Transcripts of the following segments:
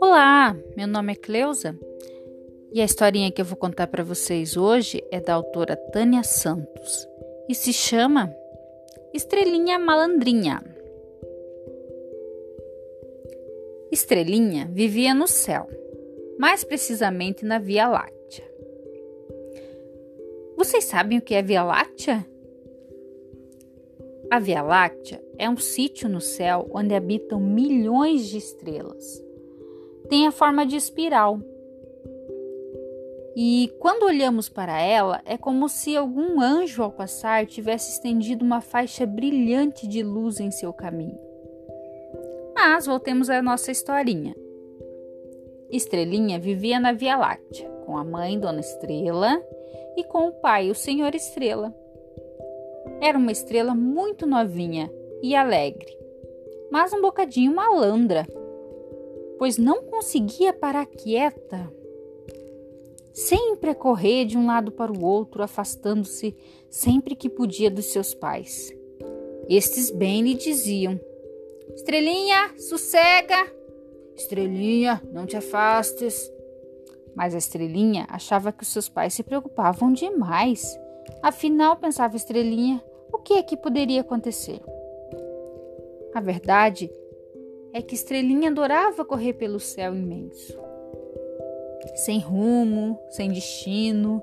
Olá, meu nome é Cleusa e a historinha que eu vou contar para vocês hoje é da autora Tânia Santos e se chama Estrelinha Malandrinha. Estrelinha vivia no céu, mais precisamente na Via Láctea. Vocês sabem o que é Via Láctea? A Via Láctea é um sítio no céu onde habitam milhões de estrelas tem a forma de espiral. E quando olhamos para ela, é como se algum anjo ao passar tivesse estendido uma faixa brilhante de luz em seu caminho. Mas voltemos à nossa historinha. Estrelinha vivia na Via Láctea, com a mãe, Dona Estrela, e com o pai, o Senhor Estrela. Era uma estrela muito novinha e alegre, mas um bocadinho malandra pois não conseguia parar quieta. Sempre a correr de um lado para o outro, afastando-se sempre que podia dos seus pais. Estes bem lhe diziam: Estrelinha, sossega! Estrelinha, não te afastes. Mas a estrelinha achava que os seus pais se preocupavam demais. Afinal, pensava estrelinha, o que é que poderia acontecer? A verdade é que Estrelinha adorava correr pelo céu imenso. Sem rumo, sem destino,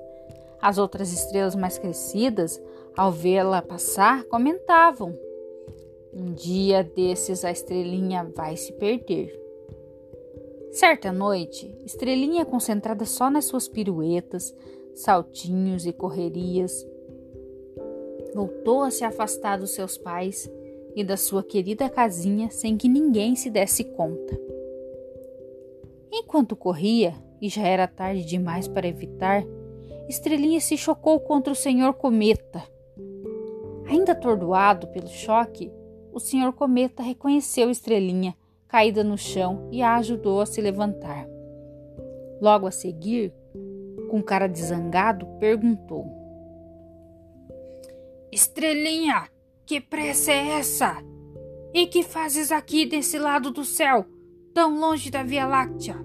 as outras estrelas mais crescidas, ao vê-la passar, comentavam: Um dia desses a estrelinha vai se perder. Certa noite, Estrelinha, concentrada só nas suas piruetas, saltinhos e correrias, voltou a se afastar dos seus pais e da sua querida casinha sem que ninguém se desse conta. Enquanto corria, e já era tarde demais para evitar, Estrelinha se chocou contra o Senhor Cometa. Ainda atordoado pelo choque, o Senhor Cometa reconheceu Estrelinha, caída no chão, e a ajudou a se levantar. Logo a seguir, com cara de zangado, perguntou: Estrelinha, que pressa é essa? E que fazes aqui desse lado do céu, tão longe da Via Láctea?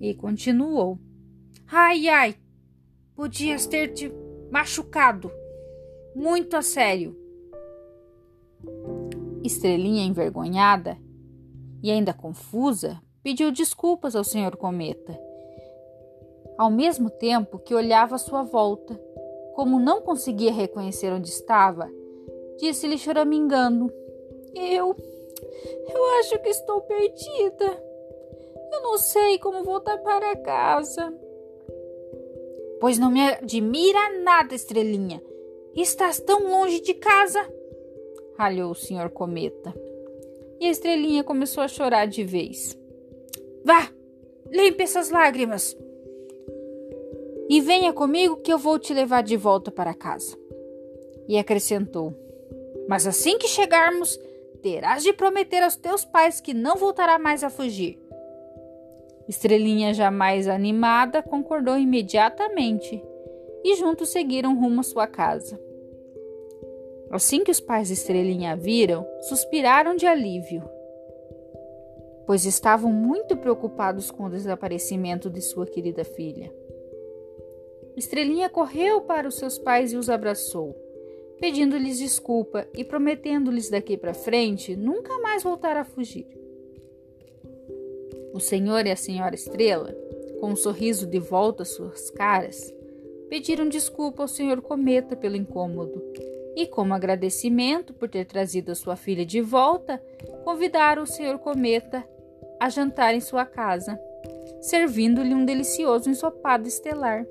E continuou: Ai, ai, podias ter te machucado. Muito a sério. Estrelinha, envergonhada e ainda confusa, pediu desculpas ao senhor Cometa. Ao mesmo tempo que olhava à sua volta, como não conseguia reconhecer onde estava, disse-lhe choramingando. Eu. Eu acho que estou perdida. Eu não sei como voltar para casa. Pois não me admira nada, estrelinha. Estás tão longe de casa. Ralhou o senhor Cometa. E a estrelinha começou a chorar de vez. Vá, limpe essas lágrimas. E venha comigo que eu vou te levar de volta para casa. E acrescentou: mas assim que chegarmos, terás de prometer aos teus pais que não voltará mais a fugir. Estrelinha, jamais animada, concordou imediatamente e juntos seguiram rumo à sua casa. Assim que os pais de Estrelinha a viram, suspiraram de alívio, pois estavam muito preocupados com o desaparecimento de sua querida filha. Estrelinha correu para os seus pais e os abraçou pedindo-lhes desculpa e prometendo-lhes daqui para frente nunca mais voltar a fugir. O senhor e a senhora Estrela, com um sorriso de volta às suas caras, pediram desculpa ao senhor Cometa pelo incômodo e, como agradecimento por ter trazido a sua filha de volta, convidaram o senhor Cometa a jantar em sua casa, servindo-lhe um delicioso ensopado estelar.